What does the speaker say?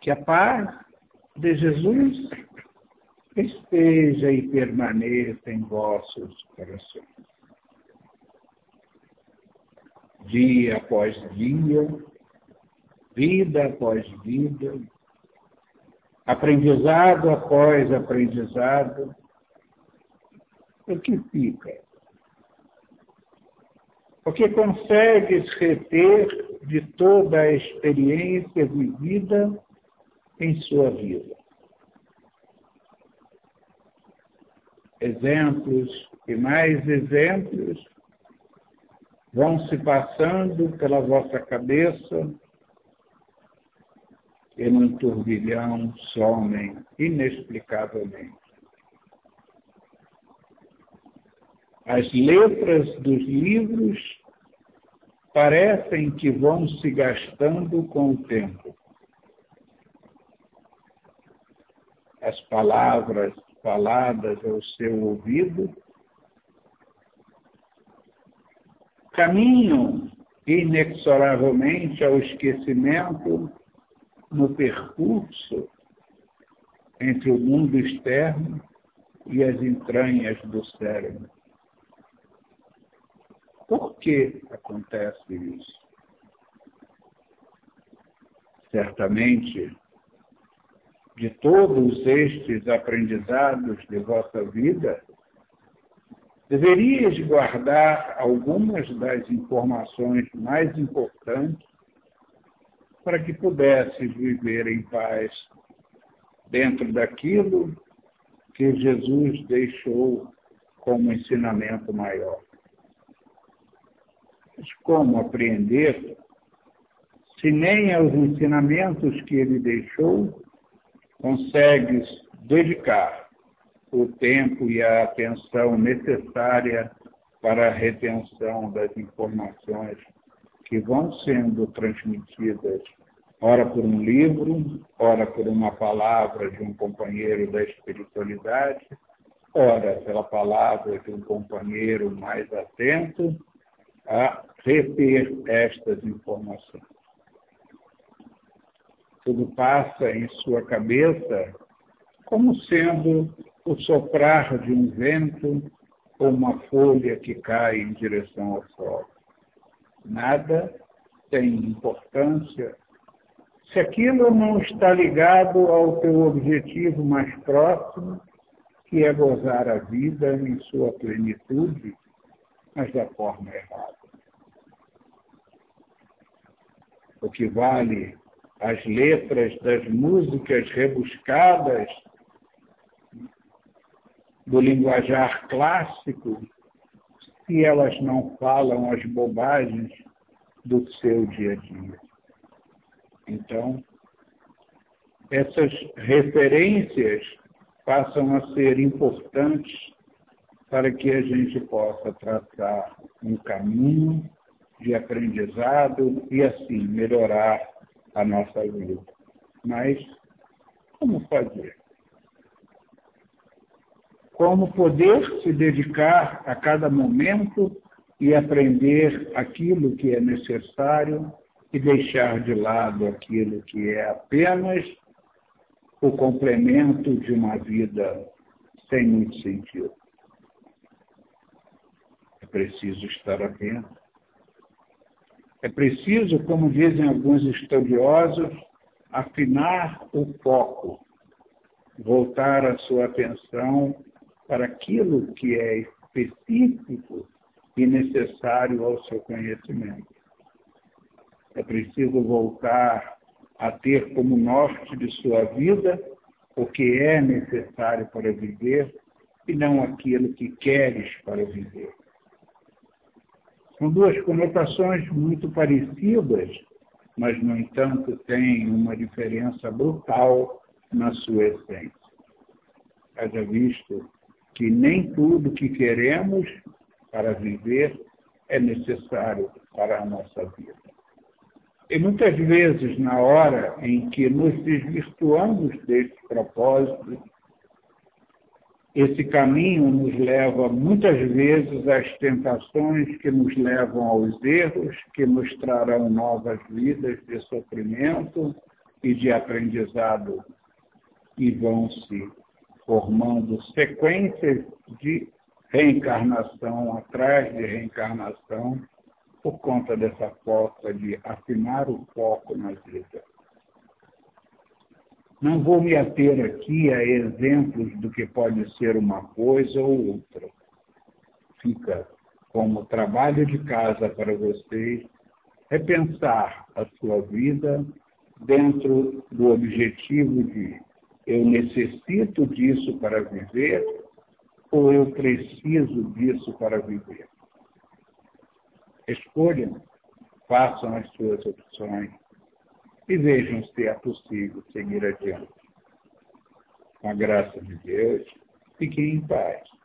Que a paz de Jesus esteja e permaneça em vossos corações. Dia após dia, vida após vida, aprendizado após aprendizado, o que fica? O que consegues reter de toda a experiência vivida em sua vida? Exemplos e mais exemplos vão se passando pela vossa cabeça e num turbilhão somem inexplicavelmente. As letras dos livros parecem que vão se gastando com o tempo. As palavras faladas ao seu ouvido caminham inexoravelmente ao esquecimento no percurso entre o mundo externo e as entranhas do cérebro. Por que acontece isso? Certamente, de todos estes aprendizados de vossa vida, deverias guardar algumas das informações mais importantes para que pudesses viver em paz dentro daquilo que Jesus deixou como ensinamento maior. Mas como apreender se nem aos ensinamentos que ele deixou consegues dedicar o tempo e a atenção necessária para a retenção das informações que vão sendo transmitidas, ora por um livro, ora por uma palavra de um companheiro da espiritualidade, ora pela palavra de um companheiro mais atento a reter estas informações. Tudo passa em sua cabeça como sendo o soprar de um vento ou uma folha que cai em direção ao sol nada tem importância se aquilo não está ligado ao teu objetivo mais próximo, que é gozar a vida em sua plenitude, mas da forma errada. O que vale as letras das músicas rebuscadas do linguajar clássico se elas não falam as bobagens do seu dia a dia. Então, essas referências passam a ser importantes para que a gente possa traçar um caminho de aprendizado e assim melhorar a nossa vida. Mas como fazer? como poder se dedicar a cada momento e aprender aquilo que é necessário e deixar de lado aquilo que é apenas o complemento de uma vida sem muito sentido. É preciso estar atento. É preciso, como dizem alguns estudiosos, afinar o foco, voltar a sua atenção para aquilo que é específico e necessário ao seu conhecimento. É preciso voltar a ter como norte de sua vida o que é necessário para viver e não aquilo que queres para viver. São duas conotações muito parecidas, mas, no entanto, têm uma diferença brutal na sua essência. Haja visto que nem tudo que queremos para viver é necessário para a nossa vida. E muitas vezes, na hora em que nos desvirtuamos desse propósito Esse caminho nos leva muitas vezes às tentações que nos levam aos erros, que nos trarão novas vidas de sofrimento e de aprendizado, e vão se formando sequências de reencarnação atrás de reencarnação, por conta dessa falta de afinar o foco na vida. Não vou me ater aqui a exemplos do que pode ser uma coisa ou outra. Fica como trabalho de casa para vocês repensar a sua vida dentro do objetivo de eu necessito disso para viver ou eu preciso disso para viver. Escolham, façam as suas opções e vejam se é possível seguir adiante. Com a graça de Deus, fiquem em paz.